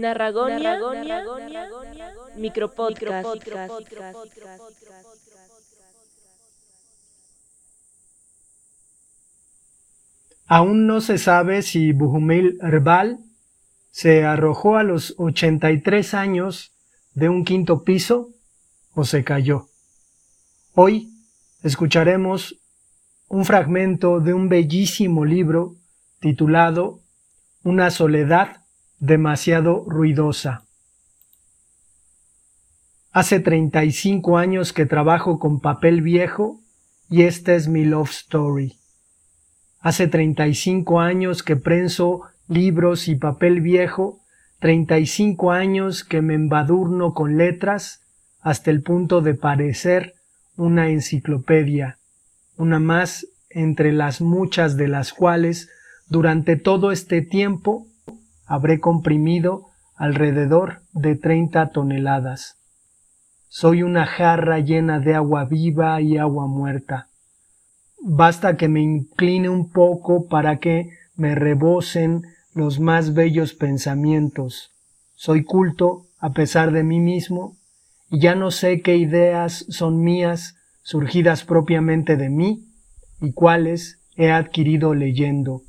Narragonia, Micropodcast. Aún no se sabe si Buhumil Herbal se arrojó a los 83 años de un quinto piso o se cayó. Hoy escucharemos un fragmento de un bellísimo libro titulado Una soledad demasiado ruidosa. Hace 35 años que trabajo con papel viejo y esta es mi love story. Hace 35 años que prenso libros y papel viejo, 35 años que me embadurno con letras hasta el punto de parecer una enciclopedia, una más entre las muchas de las cuales durante todo este tiempo habré comprimido alrededor de 30 toneladas. Soy una jarra llena de agua viva y agua muerta. Basta que me incline un poco para que me rebosen los más bellos pensamientos. Soy culto a pesar de mí mismo y ya no sé qué ideas son mías surgidas propiamente de mí y cuáles he adquirido leyendo